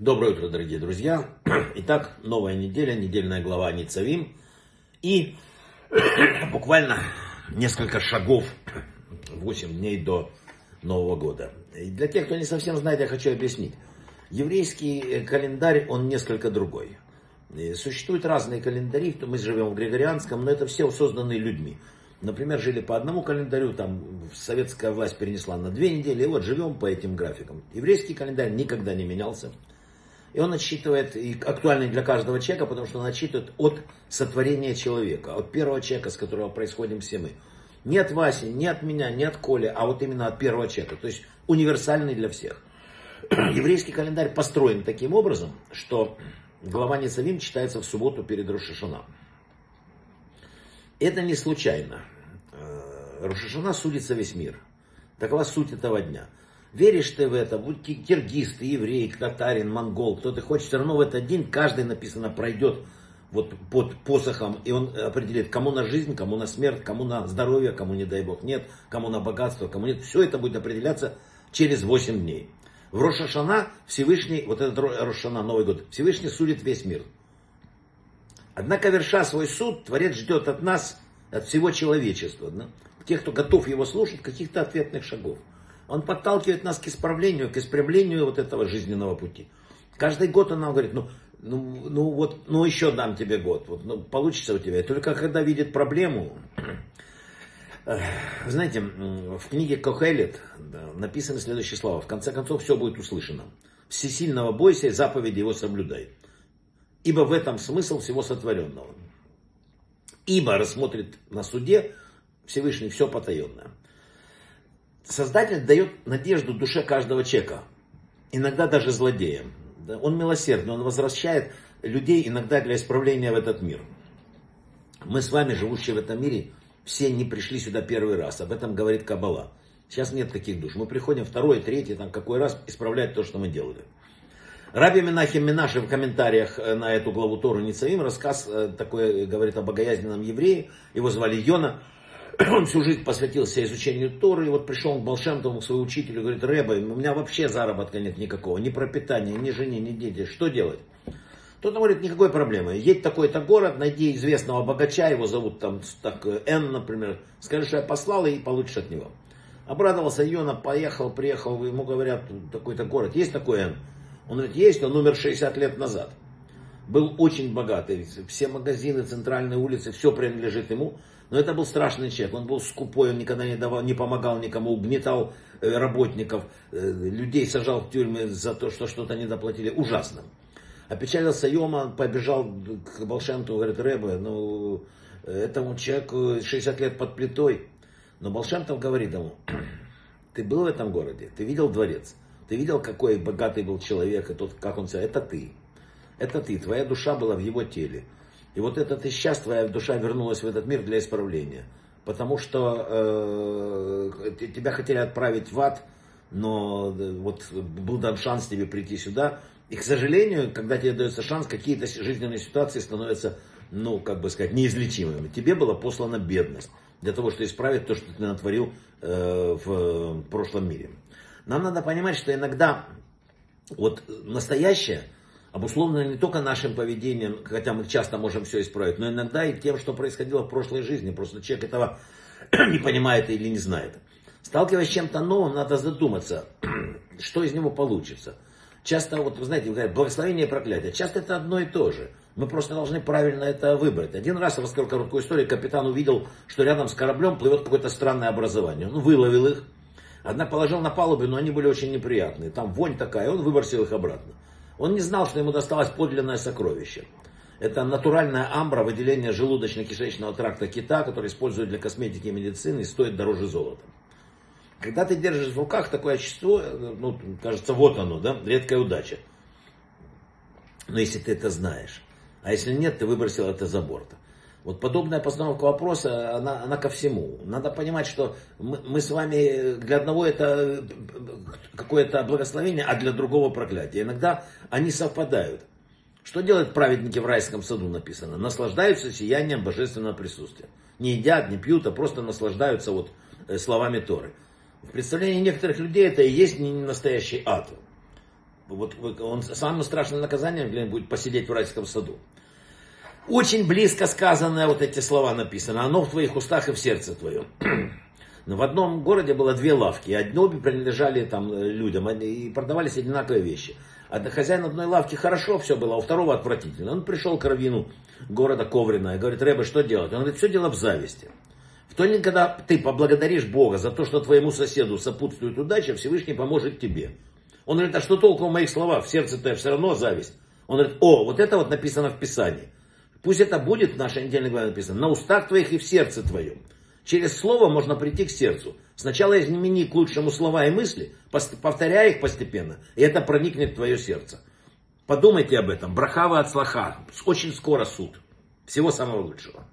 Доброе утро, дорогие друзья. Итак, новая неделя, недельная глава Ницавим. И буквально несколько шагов, 8 дней до Нового года. И для тех, кто не совсем знает, я хочу объяснить. Еврейский календарь, он несколько другой. Существуют разные календари, мы живем в Григорианском, но это все созданы людьми. Например, жили по одному календарю, там советская власть перенесла на две недели, и вот живем по этим графикам. Еврейский календарь никогда не менялся. И он отсчитывает, и актуальный для каждого человека, потому что он отсчитывает от сотворения человека, от первого человека, с которого происходим все мы. Не от Васи, не от меня, не от Коли, а вот именно от первого человека. То есть универсальный для всех. Еврейский календарь построен таким образом, что глава Ницавим читается в субботу перед Рошашана. Это не случайно. Э, Рошашана судится весь мир. Такова суть этого дня. Веришь ты в это, будь киргиз, ты еврей, татарин, монгол, кто ты хочешь, все равно в этот день каждый написано пройдет вот под посохом, и он определит, кому на жизнь, кому на смерть, кому на здоровье, кому не дай бог нет, кому на богатство, кому нет. Все это будет определяться через 8 дней. В Рошашана Всевышний, вот этот Рошана, Новый год, Всевышний судит весь мир. Однако, верша свой суд, Творец ждет от нас, от всего человечества, да? тех, кто готов его слушать, каких-то ответных шагов. Он подталкивает нас к исправлению, к исправлению вот этого жизненного пути. Каждый год он нам говорит, ну, ну, ну вот, ну еще дам тебе год, вот, ну, получится у тебя. И только когда видит проблему, знаете, в книге Кохелет написаны следующие слова. В конце концов, все будет услышано. Всесильного бойся и заповеди его соблюдай. Ибо в этом смысл всего сотворенного. Ибо рассмотрит на суде Всевышний все потаенное. Создатель дает надежду душе каждого человека, иногда даже злодеям. Он милосердный, он возвращает людей иногда для исправления в этот мир. Мы с вами, живущие в этом мире, все не пришли сюда первый раз. Об этом говорит Кабала. Сейчас нет таких душ. Мы приходим второй, третий, там какой раз исправлять то, что мы делали. Раби Минахим Минаши в комментариях э, на эту главу Тору Ницавим рассказ э, такой говорит о богоязненном еврее. Его звали Йона. Он всю жизнь посвятился изучению Торы, и вот пришел он к Балшемтову, к своему учителю, говорит, Рэба, у меня вообще заработка нет никакого, ни пропитания, ни жене, ни дети, что делать? Тот говорит, никакой проблемы, едь в такой-то город, найди известного богача, его зовут там так, Н, например, скажи, что я послал, и получишь от него. Обрадовался Йона, поехал, приехал, ему говорят, такой-то город, есть такой Н? Он говорит, есть, он умер 60 лет назад. Был очень богатый, все магазины, центральные улицы, все принадлежит ему. Но это был страшный человек, он был скупой, он никогда не, давал, не помогал никому, угнетал э, работников, э, людей сажал в тюрьмы за то, что что-то не доплатили. Ужасно. Опечалился Йома, побежал к Балшемту, говорит, Рэбе, ну, этому человеку 60 лет под плитой. Но Балшемтов говорит ему, ты был в этом городе, ты видел дворец, ты видел, какой богатый был человек, и тот, как он себя, это ты. Это ты, твоя душа была в его теле. И вот эта ты сейчас, твоя душа вернулась в этот мир для исправления. Потому что э, тебя хотели отправить в ад, но э, вот был дан шанс тебе прийти сюда. И, к сожалению, когда тебе дается шанс, какие-то жизненные ситуации становятся, ну, как бы сказать, неизлечимыми. Тебе была послана бедность для того, чтобы исправить то, что ты натворил э, в прошлом мире. Нам надо понимать, что иногда вот настоящее – обусловлено не только нашим поведением, хотя мы часто можем все исправить, но иногда и тем, что происходило в прошлой жизни. Просто человек этого не понимает или не знает. Сталкиваясь с чем-то новым, надо задуматься, что из него получится. Часто, вот вы знаете, говорят, благословение и проклятие. Часто это одно и то же. Мы просто должны правильно это выбрать. Один раз, я расскажу короткую историю, капитан увидел, что рядом с кораблем плывет какое-то странное образование. Он выловил их, однако положил на палубу, но они были очень неприятные. Там вонь такая, он выбросил их обратно. Он не знал, что ему досталось подлинное сокровище. Это натуральная амбра, выделение желудочно-кишечного тракта кита, который используют для косметики и медицины и стоит дороже золота. Когда ты держишь в руках такое вещество, ну, кажется, вот оно, да, редкая удача. Но если ты это знаешь, а если нет, ты выбросил это за борт. Вот подобная постановка вопроса, она, она ко всему. Надо понимать, что мы, мы с вами, для одного это какое-то благословение, а для другого проклятие. Иногда они совпадают. Что делают праведники в райском саду написано? Наслаждаются сиянием божественного присутствия. Не едят, не пьют, а просто наслаждаются вот э, словами Торы. В представлении некоторых людей это и есть не настоящий ад. Вот он, самым страшным наказанием для него будет посидеть в райском саду. Очень близко сказанное вот эти слова написано. Оно в твоих устах и в сердце твоем. Но в одном городе было две лавки, и одни обе принадлежали там э, людям, и продавались одинаковые вещи. А хозяин одной лавки хорошо все было, а у второго отвратительно. Он пришел к раввину города Коврина и говорит, Рэбе, что делать? Он говорит, все дело в зависти. В то день, когда ты поблагодаришь Бога за то, что твоему соседу сопутствует удача, Всевышний поможет тебе. Он говорит, а что толку в моих словах? В сердце-то все равно зависть. Он говорит, о, вот это вот написано в Писании. Пусть это будет в нашей недельной главе написано. На устах твоих и в сердце твоем. Через слово можно прийти к сердцу. Сначала измени к лучшему слова и мысли, повторяя их постепенно, и это проникнет в твое сердце. Подумайте об этом. Брахава от слаха. Очень скоро суд. Всего самого лучшего.